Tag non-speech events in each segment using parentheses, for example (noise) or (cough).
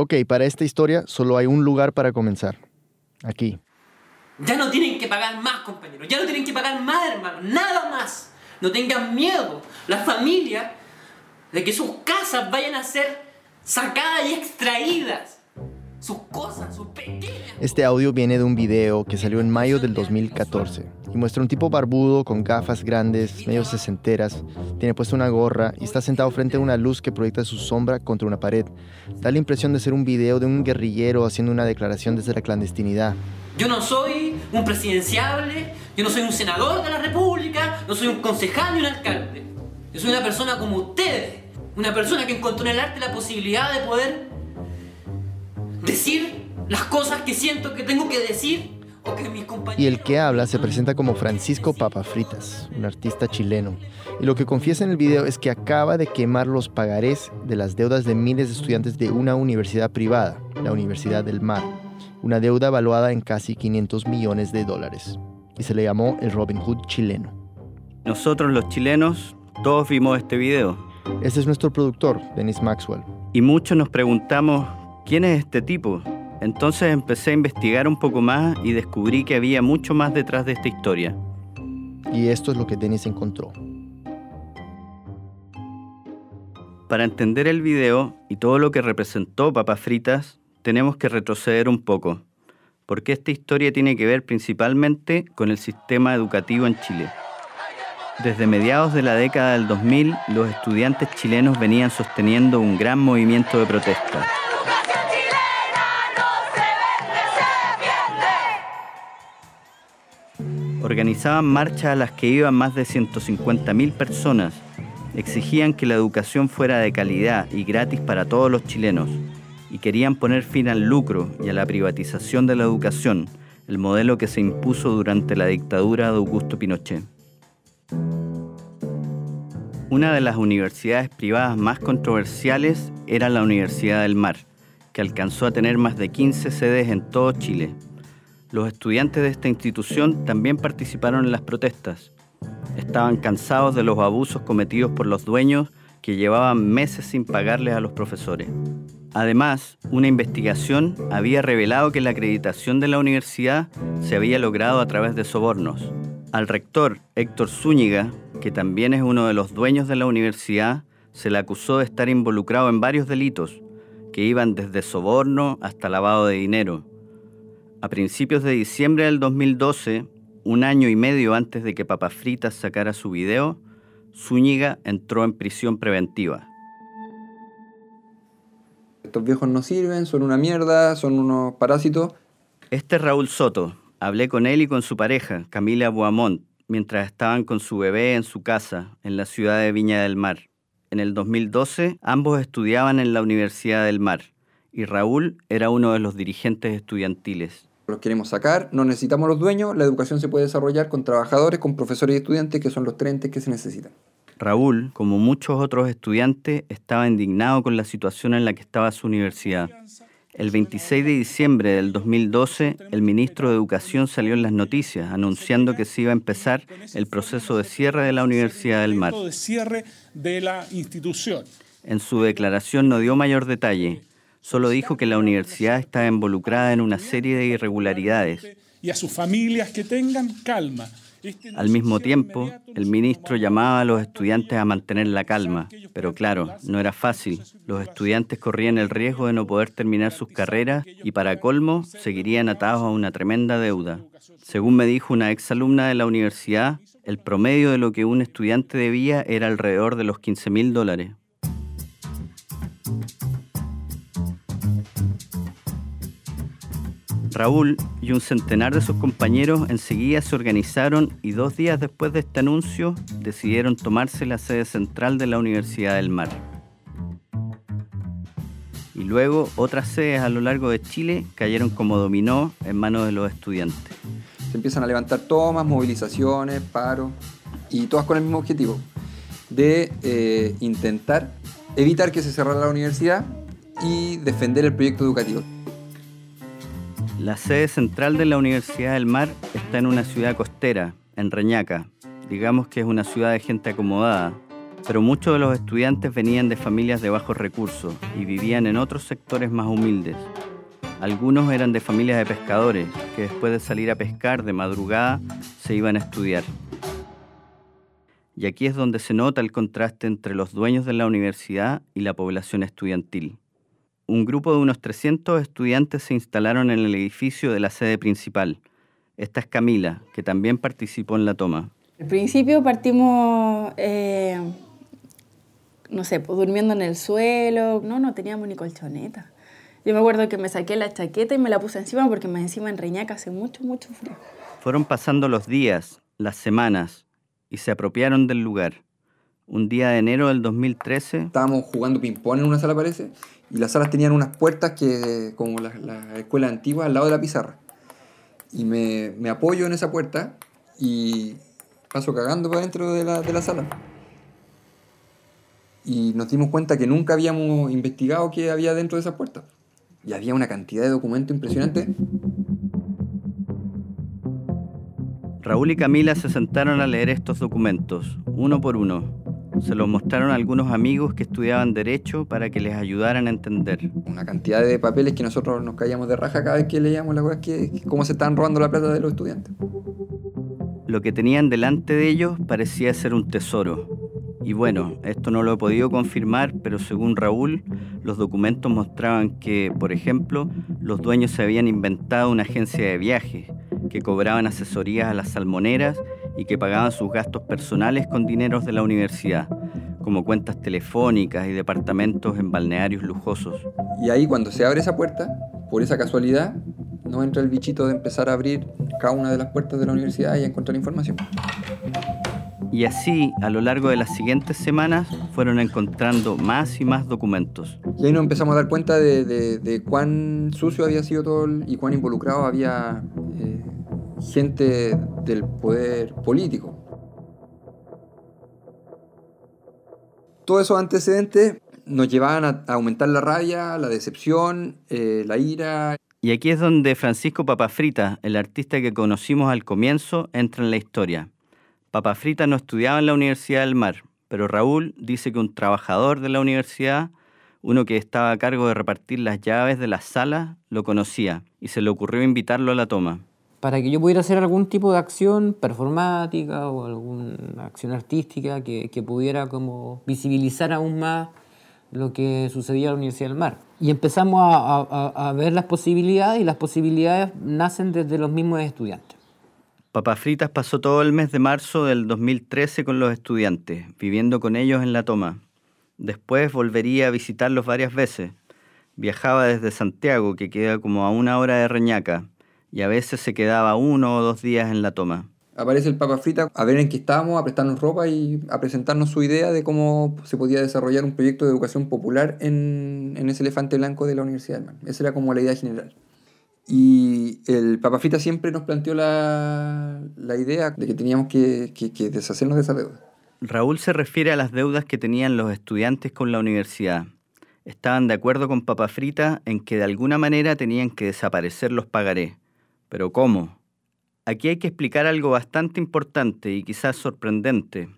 Ok, para esta historia solo hay un lugar para comenzar. Aquí. Ya no tienen que pagar más, compañeros. Ya no tienen que pagar más, hermanos. Nada más. No tengan miedo. La familia de que sus casas vayan a ser sacadas y extraídas. Sus cosas, sus pequeñas. Este audio viene de un video que salió en mayo del 2014 y muestra un tipo barbudo con gafas grandes, medio sesenteras, tiene puesta una gorra y está sentado frente a una luz que proyecta su sombra contra una pared. Da la impresión de ser un video de un guerrillero haciendo una declaración desde la clandestinidad. Yo no soy un presidenciable, yo no soy un senador de la República, no soy un concejal ni un alcalde. Yo soy una persona como ustedes, una persona que encontró en el arte la posibilidad de poder decir las cosas que siento que tengo que decir o que mis compañeros... Y el que habla se presenta como Francisco Papafritas, un artista chileno. Y lo que confiesa en el video es que acaba de quemar los pagarés de las deudas de miles de estudiantes de una universidad privada, la Universidad del Mar. Una deuda valuada en casi 500 millones de dólares. Y se le llamó el Robin Hood chileno. Nosotros los chilenos, todos vimos este video. Este es nuestro productor, Dennis Maxwell. Y muchos nos preguntamos, ¿quién es este tipo? Entonces empecé a investigar un poco más y descubrí que había mucho más detrás de esta historia. Y esto es lo que Dennis encontró. Para entender el video y todo lo que representó Papas Fritas, tenemos que retroceder un poco, porque esta historia tiene que ver principalmente con el sistema educativo en Chile. Desde mediados de la década del 2000, los estudiantes chilenos venían sosteniendo un gran movimiento de protesta. Organizaban marchas a las que iban más de 150.000 personas. Exigían que la educación fuera de calidad y gratis para todos los chilenos. Y querían poner fin al lucro y a la privatización de la educación, el modelo que se impuso durante la dictadura de Augusto Pinochet. Una de las universidades privadas más controversiales era la Universidad del Mar, que alcanzó a tener más de 15 sedes en todo Chile. Los estudiantes de esta institución también participaron en las protestas. Estaban cansados de los abusos cometidos por los dueños que llevaban meses sin pagarles a los profesores. Además, una investigación había revelado que la acreditación de la universidad se había logrado a través de sobornos. Al rector Héctor Zúñiga, que también es uno de los dueños de la universidad, se le acusó de estar involucrado en varios delitos, que iban desde soborno hasta lavado de dinero. A principios de diciembre del 2012, un año y medio antes de que Papas Fritas sacara su video, Zúñiga entró en prisión preventiva. Estos viejos no sirven, son una mierda, son unos parásitos. Este es Raúl Soto. Hablé con él y con su pareja, Camila Boamont, mientras estaban con su bebé en su casa, en la ciudad de Viña del Mar. En el 2012, ambos estudiaban en la Universidad del Mar y Raúl era uno de los dirigentes estudiantiles. Los queremos sacar, no necesitamos los dueños, la educación se puede desarrollar con trabajadores, con profesores y estudiantes, que son los tres entes que se necesitan. Raúl, como muchos otros estudiantes, estaba indignado con la situación en la que estaba su universidad. El 26 de diciembre del 2012, el ministro de Educación salió en las noticias anunciando que se iba a empezar el proceso de cierre de la Universidad del Mar. de cierre de la institución. En su declaración no dio mayor detalle, solo dijo que la universidad estaba involucrada en una serie de irregularidades. Y a sus familias que tengan calma. Este Al mismo tiempo, el ministro llamaba a los estudiantes a mantener la calma, pero claro, no era fácil. Los estudiantes corrían el riesgo de no poder terminar sus carreras y para colmo seguirían atados a una tremenda deuda. Según me dijo una exalumna de la universidad, el promedio de lo que un estudiante debía era alrededor de los 15 mil dólares. Raúl y un centenar de sus compañeros enseguida se organizaron y dos días después de este anuncio decidieron tomarse la sede central de la Universidad del Mar. Y luego otras sedes a lo largo de Chile cayeron como dominó en manos de los estudiantes. Se empiezan a levantar tomas, movilizaciones, paros, y todas con el mismo objetivo, de eh, intentar evitar que se cerrara la universidad y defender el proyecto educativo. La sede central de la Universidad del Mar está en una ciudad costera, en Reñaca. Digamos que es una ciudad de gente acomodada. pero muchos de los estudiantes venían de familias de bajos recursos y vivían en otros sectores más humildes. Algunos eran de familias de pescadores que después de salir a pescar de madrugada se iban a estudiar. Y aquí es donde se nota el contraste entre los dueños de la universidad y la población estudiantil. Un grupo de unos 300 estudiantes se instalaron en el edificio de la sede principal. Esta es Camila, que también participó en la toma. Al principio partimos, eh, no sé, pues, durmiendo en el suelo. No, no teníamos ni colchoneta. Yo me acuerdo que me saqué la chaqueta y me la puse encima porque me encima en Reñaca hace mucho, mucho frío. Fueron pasando los días, las semanas, y se apropiaron del lugar. Un día de enero del 2013... Estábamos jugando ping-pong en una sala, parece, y las salas tenían unas puertas que, como las la escuelas antiguas, al lado de la pizarra. Y me, me, apoyo en esa puerta y paso cagando para dentro de la, de la sala. Y nos dimos cuenta que nunca habíamos investigado qué había dentro de esa puerta. Y había una cantidad de documentos impresionante. Raúl y Camila se sentaron a leer estos documentos, uno por uno. Se los mostraron a algunos amigos que estudiaban Derecho para que les ayudaran a entender. Una cantidad de papeles que nosotros nos caíamos de raja cada vez que leíamos la cosas que cómo se estaban robando la plata de los estudiantes. Lo que tenían delante de ellos parecía ser un tesoro. Y bueno, esto no lo he podido confirmar, pero según Raúl, los documentos mostraban que, por ejemplo, los dueños se habían inventado una agencia de viajes que cobraban asesorías a las salmoneras y que pagaban sus gastos personales con dineros de la universidad, como cuentas telefónicas y departamentos en balnearios lujosos. Y ahí cuando se abre esa puerta, por esa casualidad, no entra el bichito de empezar a abrir cada una de las puertas de la universidad y encontrar información. Y así, a lo largo de las siguientes semanas, fueron encontrando más y más documentos. Y ahí nos empezamos a dar cuenta de, de, de cuán sucio había sido todo el, y cuán involucrado había eh, gente del poder político. Todos esos antecedentes nos llevaban a, aumentar la rabia, la decepción, eh, la ira. Y aquí es donde Francisco Papafrita, el artista que conocimos al comienzo, entra en la historia. Papafrita no estudiaba en la Universidad del Mar, pero Raúl dice que un trabajador de la universidad, uno que estaba a cargo de repartir las llaves de las salas, lo conocía y se le ocurrió invitarlo a la toma. Para que yo pudiera hacer algún tipo de acción performática o alguna acción artística que, pudiera como visibilizar aún más lo que sucedía en la Universidad del Mar. Y empezamos a, ver las posibilidades y las posibilidades nacen desde los mismos estudiantes. Papafritas pasó todo el mes de marzo del 2013 con los estudiantes, viviendo con ellos en la toma. Después volvería a visitarlos varias veces. Viajaba desde Santiago, que queda como a una hora de Reñaca, y a veces se quedaba uno o dos días en la toma. Aparece el Papa Frita a ver en qué estábamos, a prestarnos ropa y a presentarnos su idea de cómo se podía desarrollar un proyecto de educación popular en, en ese elefante blanco de la Universidad del. Esa era como la idea general. Y el Papa Frita siempre nos planteó la, la idea de que teníamos que, que, que deshacernos de esa deuda. Raúl se refiere a las deudas que tenían los estudiantes con la universidad. Estaban de acuerdo con Papa Frita en que de alguna manera tenían que desaparecer los pagarés. Pero ¿cómo? Aquí hay que explicar algo bastante importante y quizás sorprendente.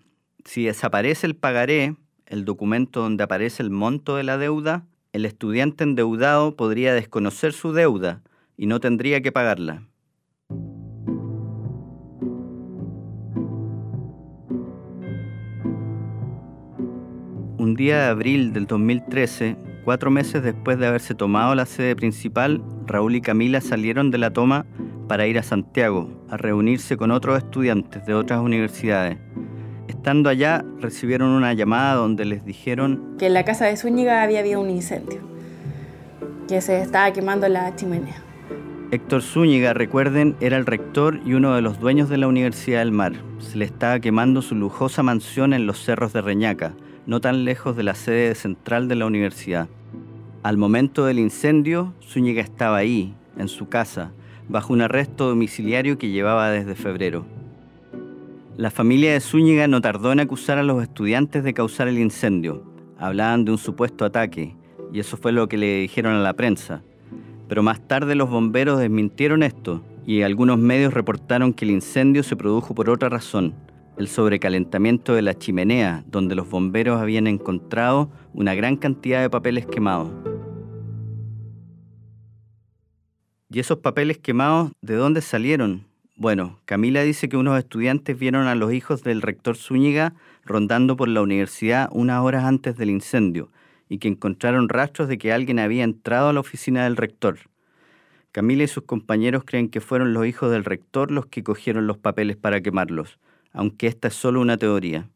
Si desaparece el pagaré, el documento donde aparece el monto de la deuda, el estudiante endeudado podría desconocer su deuda y no tendría que pagarla. Un día de abril del 2013, cuatro meses después de haberse tomado la sede principal, Raúl y Camila salieron de la toma para ir a Santiago a reunirse con otros estudiantes de otras universidades. Estando allá, recibieron una llamada donde les dijeron que en la casa de Zúñiga había habido un incendio, que se estaba quemando la chimenea. Héctor Zúñiga, recuerden, era el rector y uno de los dueños de la Universidad del Mar. Se le estaba quemando su lujosa mansión en los cerros de Reñaca, no tan lejos de la sede central de la universidad. Al momento del incendio, Zúñiga estaba ahí, en su casa, bajo un arresto domiciliario que llevaba desde febrero. La familia de Zúñiga no tardó en acusar a los estudiantes de causar el incendio. Hablaban de un supuesto ataque, y eso fue lo que le dijeron a la prensa. Pero más tarde los bomberos desmintieron esto, y algunos medios reportaron que el incendio se produjo por otra razón. El sobrecalentamiento de la chimenea, donde los bomberos habían encontrado una gran cantidad de papeles quemados. ¿Y esos papeles quemados de dónde salieron? Bueno, Camila dice que unos estudiantes vieron a los hijos del rector Zúñiga rondando por la universidad unas horas antes del incendio y que encontraron rastros de que alguien había entrado a la oficina del rector. Camila y sus compañeros creen que fueron los hijos del rector los que cogieron los papeles para quemarlos, aunque esta es solo una teoría.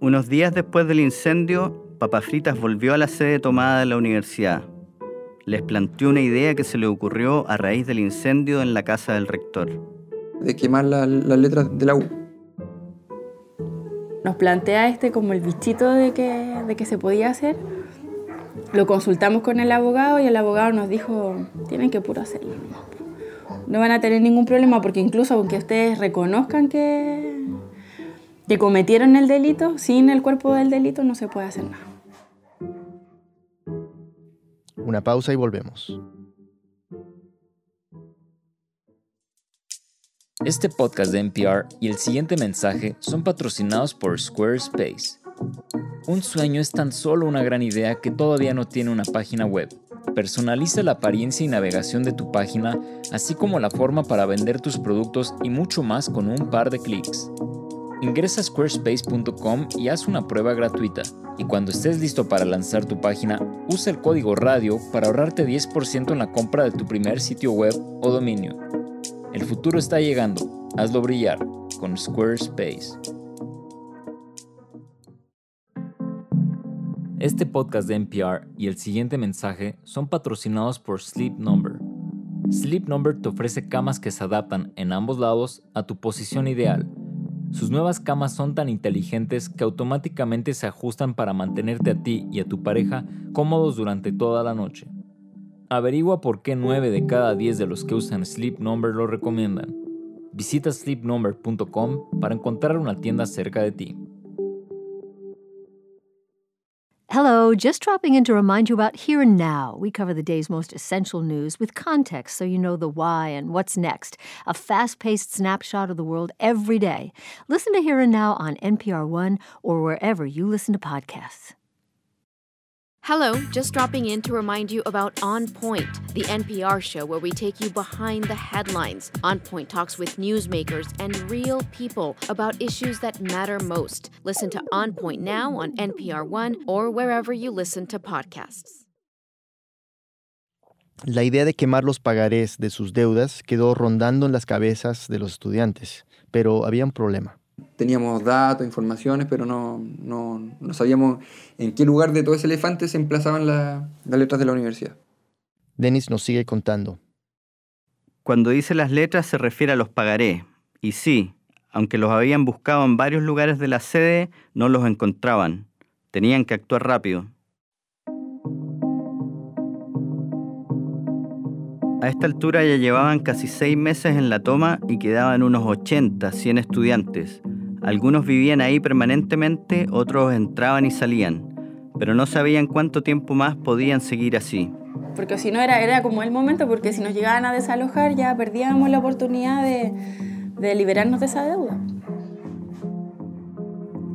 Unos días después del incendio, Papafritas volvió a la sede tomada de la universidad. Les planteó una idea que se le ocurrió a raíz del incendio en la casa del rector. De quemar las letras de la U. Nos plantea este como el bichito de que, de que se podía hacer. Lo consultamos con el abogado y el abogado nos dijo, tienen que puro hacerlo. No van a tener ningún problema porque incluso aunque ustedes reconozcan que, que cometieron el delito, sin el cuerpo del delito no se puede hacer nada. Una pausa y volvemos. Este podcast de NPR y el siguiente mensaje son patrocinados por Squarespace. Un sueño es tan solo una gran idea que todavía no tiene una página web. Personaliza la apariencia y navegación de tu página, así como la forma para vender tus productos y mucho más con un par de clics. Ingresa a squarespace.com y haz una prueba gratuita. Y cuando estés listo para lanzar tu página, usa el código radio para ahorrarte 10% en la compra de tu primer sitio web o dominio. El futuro está llegando. Hazlo brillar con Squarespace. Este podcast de NPR y el siguiente mensaje son patrocinados por Sleep Number. Sleep Number te ofrece camas que se adaptan en ambos lados a tu posición ideal. Sus nuevas camas son tan inteligentes que automáticamente se ajustan para mantenerte a ti y a tu pareja cómodos durante toda la noche. Averigua por qué 9 de cada 10 de los que usan Sleep Number lo recomiendan. Visita sleepnumber.com para encontrar una tienda cerca de ti. Hello, just dropping in to remind you about Here and Now. We cover the day's most essential news with context so you know the why and what's next. A fast paced snapshot of the world every day. Listen to Here and Now on NPR One or wherever you listen to podcasts. Hello, just dropping in to remind you about On Point, the NPR show where we take you behind the headlines. On Point talks with newsmakers and real people about issues that matter most. Listen to On Point now on NPR One or wherever you listen to podcasts. La idea de quemar los pagarés de sus deudas quedó rondando en las cabezas de los estudiantes, pero había un problema. Teníamos datos, informaciones, pero no, no, no sabíamos en qué lugar de todo ese elefante se emplazaban la- las letras de la universidad. Dennis nos sigue contando. Cuando dice las letras se refiere a los pagaré. Y sí, aunque los habían buscado en varios lugares de la sede, no los encontraban. Tenían que actuar rápido. A esta altura ya llevaban casi seis meses en la toma y quedaban unos 80, 100 estudiantes. Algunos vivían ahí permanentemente, otros entraban y salían, pero no sabían cuánto tiempo más podían seguir así. Porque si no era, era como el momento, porque si nos llegaban a desalojar ya perdíamos la oportunidad de, de liberarnos de esa deuda.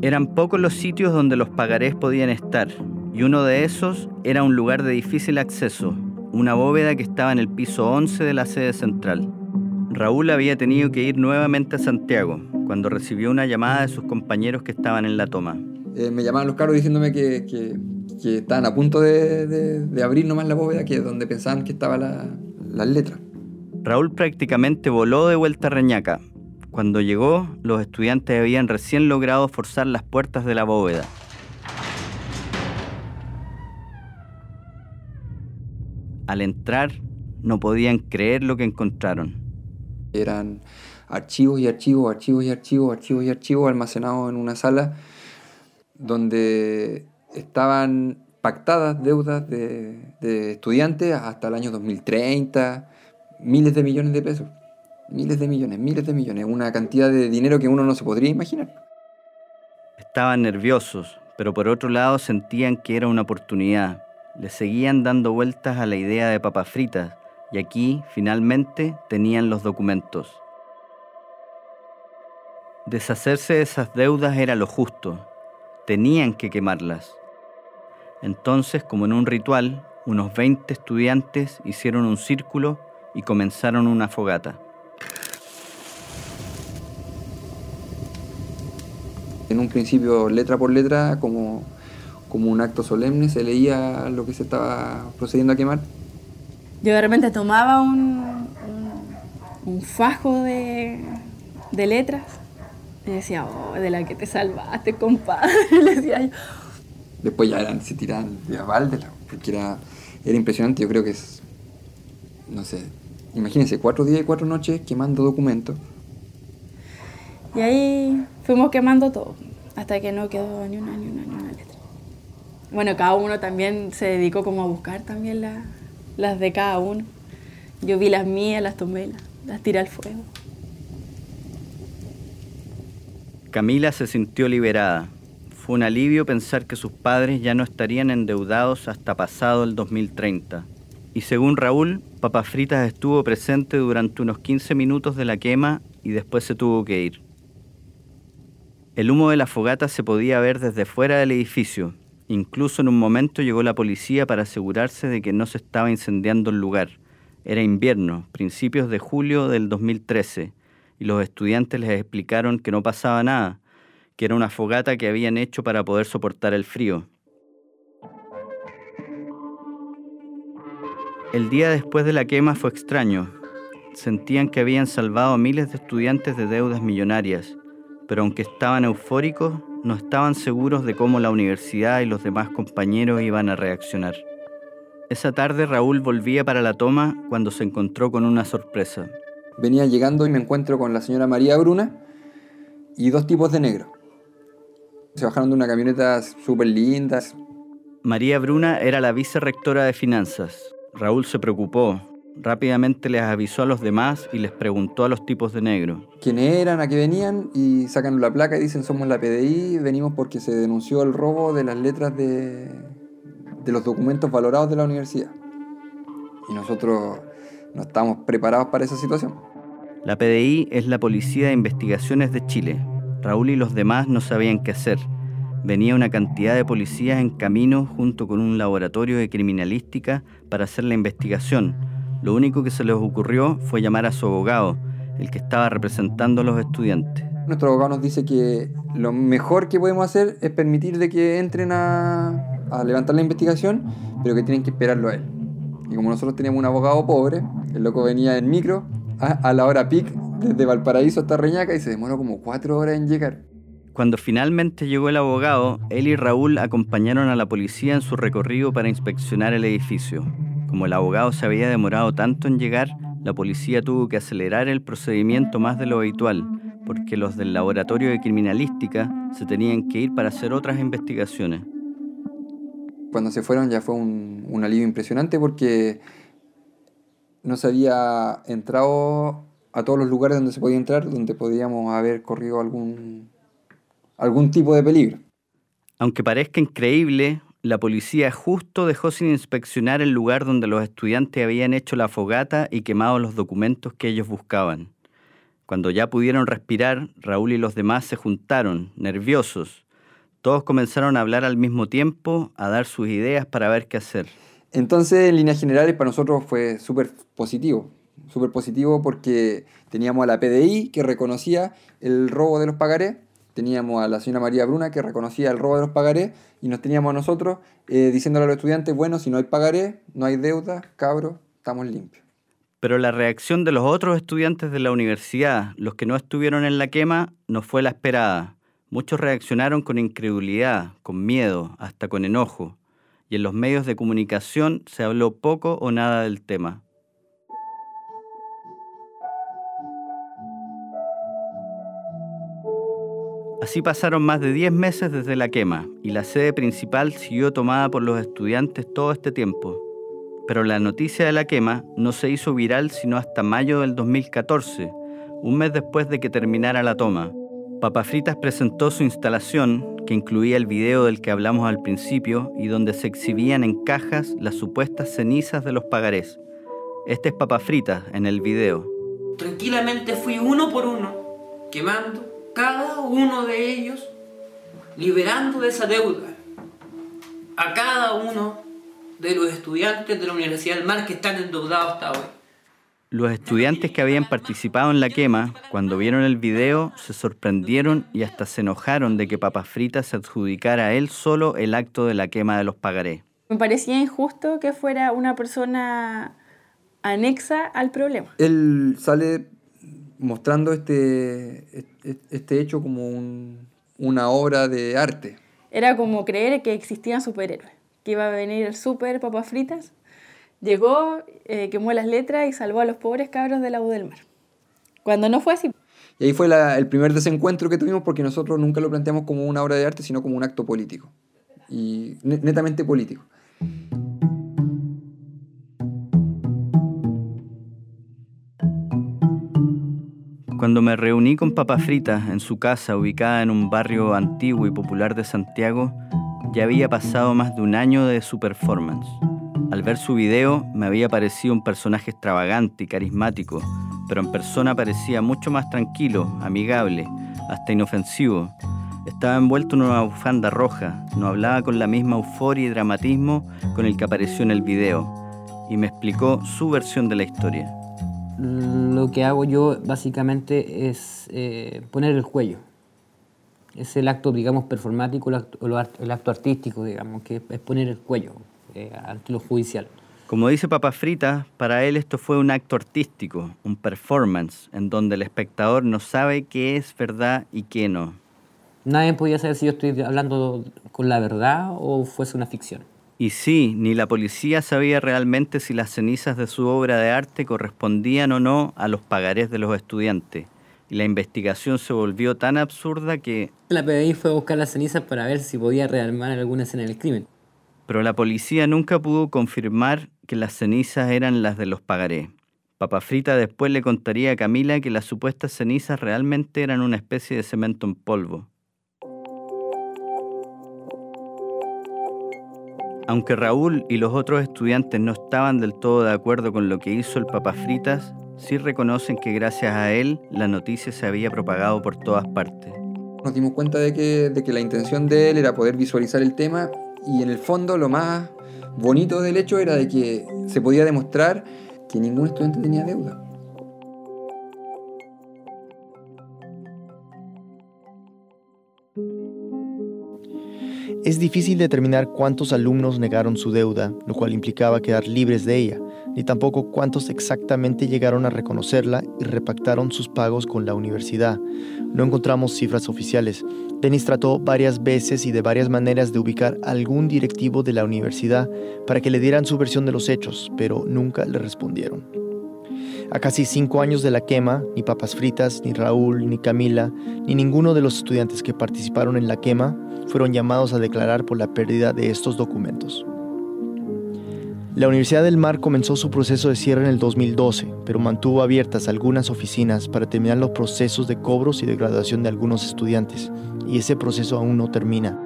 Eran pocos los sitios donde los pagarés podían estar, y uno de esos era un lugar de difícil acceso, una bóveda que estaba en el piso 11 de la sede central. Raúl había tenido que ir nuevamente a Santiago, cuando recibió una llamada de sus compañeros que estaban en la toma. Eh, me llamaban los carros diciéndome que, que, que estaban a punto de, de- de abrir nomás la bóveda, que es donde pensaban que estaban la, las letras. Raúl prácticamente voló de vuelta a Reñaca. Cuando llegó, los estudiantes habían recién logrado forzar las puertas de la bóveda. Al entrar, no podían creer lo que encontraron. Eran archivos y archivos, archivos y archivos, archivos y archivos almacenados en una sala donde estaban pactadas deudas de, estudiantes hasta el año 2030, miles de millones de pesos, miles de millones, miles de millones, una cantidad de dinero que uno no se podría imaginar. Estaban nerviosos, pero por otro lado sentían que era una oportunidad. Le seguían dando vueltas a la idea de papas fritas y aquí, finalmente, tenían los documentos. Deshacerse de esas deudas era lo justo. Tenían que quemarlas. Entonces, como en un ritual, unos 20 estudiantes hicieron un círculo y comenzaron una fogata. En un principio, letra por letra, como, como un acto solemne, se leía lo que se estaba procediendo a quemar. Yo de repente tomaba un, un, un fajo de, de letras y decía, oh, de la que te salvaste, compadre. (laughs) Le decía yo. Después ya eran, se tiraban de balde, porque era, era impresionante. Yo creo que es, no sé, imagínense, cuatro días y cuatro noches quemando documentos. Y ahí fuimos quemando todo, hasta que no quedó ni una, ni una, ni una letra. Bueno, cada uno también se dedicó como a buscar también la- las de cada uno. Yo vi las mías, las tomé, las, tiré al fuego. Camila se sintió liberada. Fue un alivio pensar que sus padres ya no estarían endeudados hasta pasado el 2030. Y según Raúl, Papas Fritas estuvo presente durante unos 15 minutos de la quema y después se tuvo que ir. El humo de la fogata se podía ver desde fuera del edificio. Incluso en un momento llegó la policía para asegurarse de que no se estaba incendiando el lugar. Era invierno, principios de julio del 2013, y los estudiantes les explicaron que no pasaba nada, que era una fogata que habían hecho para poder soportar el frío. El día después de la quema fue extraño. Sentían que habían salvado a miles de estudiantes de deudas millonarias, pero aunque estaban eufóricos, no estaban seguros de cómo la universidad y los demás compañeros iban a reaccionar. Esa tarde Raúl volvía para la toma cuando se encontró con una sorpresa. Venía llegando y me encuentro con la señora María Bruna y dos tipos de negro. Se bajaron de una camioneta súper linda. María Bruna era la vicerrectora de finanzas. Raúl se preocupó. Rápidamente les avisó a los demás y les preguntó a los tipos de negro. quiénes eran, a qué venían y sacan la placa y dicen somos la PDI, venimos porque se denunció el robo de las letras de, de los documentos valorados de la universidad. Y nosotros no estábamos preparados para esa situación. La PDI es la Policía de Investigaciones de Chile. Raúl y los demás no sabían qué hacer. Venía una cantidad de policías en camino junto con un laboratorio de criminalística para hacer la investigación. Lo único que se les ocurrió fue llamar a su abogado, el que estaba representando a los estudiantes. Nuestro abogado nos dice que lo mejor que podemos hacer es permitir de que entren a, levantar la investigación, pero que tienen que esperarlo a él. Y como nosotros teníamos un abogado pobre, el loco venía en micro a, a la hora pic desde Valparaíso hasta Reñaca y se demoró como cuatro horas en llegar. Cuando finalmente llegó el abogado, él y Raúl acompañaron a la policía en su recorrido para inspeccionar el edificio. Como el abogado se había demorado tanto en llegar, la policía tuvo que acelerar el procedimiento más de lo habitual, porque los del laboratorio de criminalística se tenían que ir para hacer otras investigaciones. Cuando se fueron ya fue un, alivio impresionante porque no se había entrado a todos los lugares donde se podía entrar, donde podíamos haber corrido algún, algún tipo de peligro. Aunque parezca increíble, la policía justo dejó sin inspeccionar el lugar donde los estudiantes habían hecho la fogata y quemado los documentos que ellos buscaban. Cuando ya pudieron respirar, Raúl y los demás se juntaron, nerviosos. Todos comenzaron a hablar al mismo tiempo, a dar sus ideas para ver qué hacer. Entonces, en líneas generales, para nosotros fue súper positivo. Súper positivo porque teníamos a la PDI que reconocía el robo de los pagarés, teníamos a la señora María Bruna que reconocía el robo de los pagarés y nos teníamos a nosotros eh, diciéndole a los estudiantes, bueno, si no hay pagaré, no hay deuda, cabros, estamos limpios. Pero la reacción de los otros estudiantes de la universidad, los que no estuvieron en la quema, no fue la esperada. Muchos reaccionaron con incredulidad, con miedo, hasta con enojo. Y en los medios de comunicación se habló poco o nada del tema. Así pasaron más de 10 meses desde la quema y la sede principal siguió tomada por los estudiantes todo este tiempo. Pero la noticia de la quema no se hizo viral sino hasta mayo del 2014, un mes después de que terminara la toma. Papa Fritas presentó su instalación, que incluía el video del que hablamos al principio y donde se exhibían en cajas las supuestas cenizas de los pagarés. Este es Papa Fritas en el video. Tranquilamente fui uno por uno, quemando cada uno de ellos liberando de esa deuda a cada uno de los estudiantes de la Universidad del Mar que están endeudados hasta hoy. Los estudiantes que habían participado en la quema, cuando vieron el video, se sorprendieron y hasta se enojaron de que Papas Fritas se adjudicara a él solo el acto de la quema de los pagarés. Me parecía injusto que fuera una persona anexa al problema. Él sale mostrando este, este hecho como una obra de arte. Era como creer que existían superhéroes, que iba a venir el super papas fritas. Llegó, eh, quemó las letras y salvó a los pobres cabros de la U del Mar. Cuando no fue así. Y ahí fue el primer desencuentro que tuvimos porque nosotros nunca lo planteamos como una obra de arte, sino como un acto político. Y netamente político. Cuando me reuní con Papa Frita en su casa ubicada en un barrio antiguo y popular de Santiago, ya había pasado más de un año de su performance. Al ver su video me había parecido un personaje extravagante y carismático, pero en persona parecía mucho más tranquilo, amigable, hasta inofensivo. Estaba envuelto en una bufanda roja, no hablaba con la misma euforia y dramatismo con el que apareció en el video, y me explicó su versión de la historia lo que hago yo básicamente es eh, poner el cuello. Es el acto, digamos, performático, el acto, artístico, digamos, que es poner el cuello eh, ante lo judicial. Como dice Papa Frita, para él esto fue un acto artístico, un performance, en donde el espectador no sabe qué es verdad y qué no. Nadie podía saber si yo estoy hablando con la verdad o fuese una ficción. Y sí, ni la policía sabía realmente si las cenizas de su obra de arte correspondían o no a los pagarés de los estudiantes. Y la investigación se volvió tan absurda que... La PDI fue a buscar las cenizas para ver si podía rearmar alguna escena del crimen. Pero la policía nunca pudo confirmar que las cenizas eran las de los pagarés. Papa Frita después le contaría a Camila que las supuestas cenizas realmente eran una especie de cemento en polvo. Aunque Raúl y los otros estudiantes no estaban del todo de acuerdo con lo que hizo el Papa Fritas, sí reconocen que gracias a él la noticia se había propagado por todas partes. Nos dimos cuenta de que, de que la intención de él era poder visualizar el tema y en el fondo lo más bonito del hecho era de que se podía demostrar que ningún estudiante tenía deuda. Es difícil determinar cuántos alumnos negaron su deuda, lo cual implicaba quedar libres de ella, ni tampoco cuántos exactamente llegaron a reconocerla y repactaron sus pagos con la universidad. No encontramos cifras oficiales. Denis trató varias veces y de varias maneras de ubicar algún directivo de la universidad para que le dieran su versión de los hechos, pero nunca le respondieron. A casi cinco años de la quema, ni Papas Fritas, ni Raúl, ni Camila, ni ninguno de los estudiantes que participaron en la quema fueron llamados a declarar por la pérdida de estos documentos. La Universidad del Mar comenzó su proceso de cierre en el 2012, pero mantuvo abiertas algunas oficinas para terminar los procesos de cobros y de graduación de algunos estudiantes, y ese proceso aún no termina.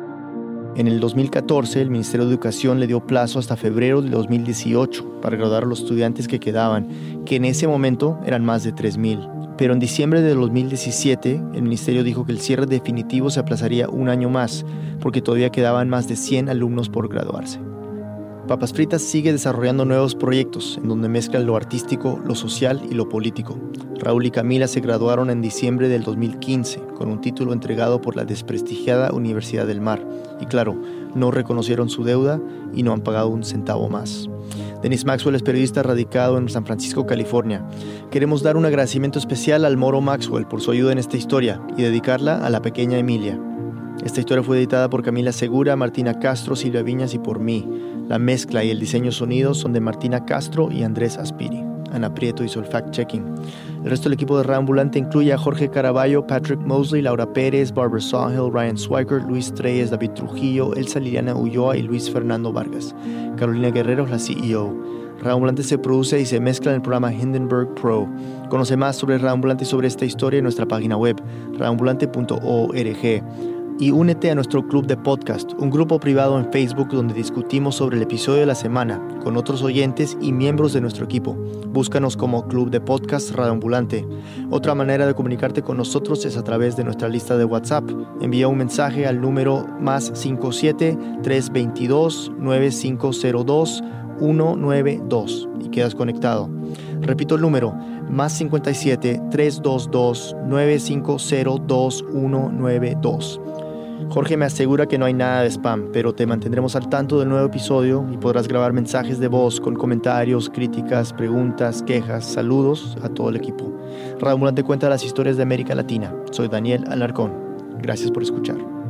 En el 2014, el Ministerio de Educación le dio plazo hasta febrero de 2018 para graduar a los estudiantes que quedaban, que en ese momento eran más de 3.000. Pero en diciembre de 2017, el Ministerio dijo que el cierre definitivo se aplazaría un año más, porque todavía quedaban más de 100 alumnos por graduarse. Papas Fritas sigue desarrollando nuevos proyectos en donde mezclan lo artístico, lo social y lo político. Raúl y Camila se graduaron en diciembre del 2015 con un título entregado por la desprestigiada Universidad del Mar. Y claro, no reconocieron su deuda y no han pagado un centavo más. Denis Maxwell es periodista radicado en San Francisco, California. Queremos dar un agradecimiento especial al Moro Maxwell por su ayuda en esta historia y dedicarla a la pequeña Emilia. Esta historia fue editada por Camila Segura, Martina Castro, Silvia Viñas y por mí. La mezcla y el diseño sonido son de Martina Castro y Andrés Aspiri. Ana Prieto hizo el fact-checking. El resto del equipo de Reambulante incluye a Jorge Caraballo, Patrick Mosley, Laura Pérez, Barbara Sawhill, Ryan Swiker, Luis Treyes, David Trujillo, Elsa Liliana Ulloa y Luis Fernando Vargas. Carolina Guerrero es la CEO. Reambulante se produce y se mezcla en el programa Hindenburg Pro. Conoce más sobre Reambulante y sobre esta historia en nuestra página web, reambulante.org. y únete a nuestro club de podcast, un grupo privado en Facebook donde discutimos sobre el episodio de la semana con otros oyentes y miembros de nuestro equipo. Búscanos como Club de Podcast Radioambulante. Otra manera de comunicarte con nosotros es a través de nuestra lista de WhatsApp. Envía un mensaje al número más 57 322 9502 192 y quedas conectado. Repito el número, más 57 322 9502 192. Jorge me asegura que no hay nada de spam, pero te mantendremos al tanto del nuevo episodio y podrás grabar mensajes de voz con comentarios, críticas, preguntas, quejas, saludos a todo el equipo. Radio Ambulante cuenta las historias de América Latina. Soy Daniel Alarcón. Gracias por escuchar.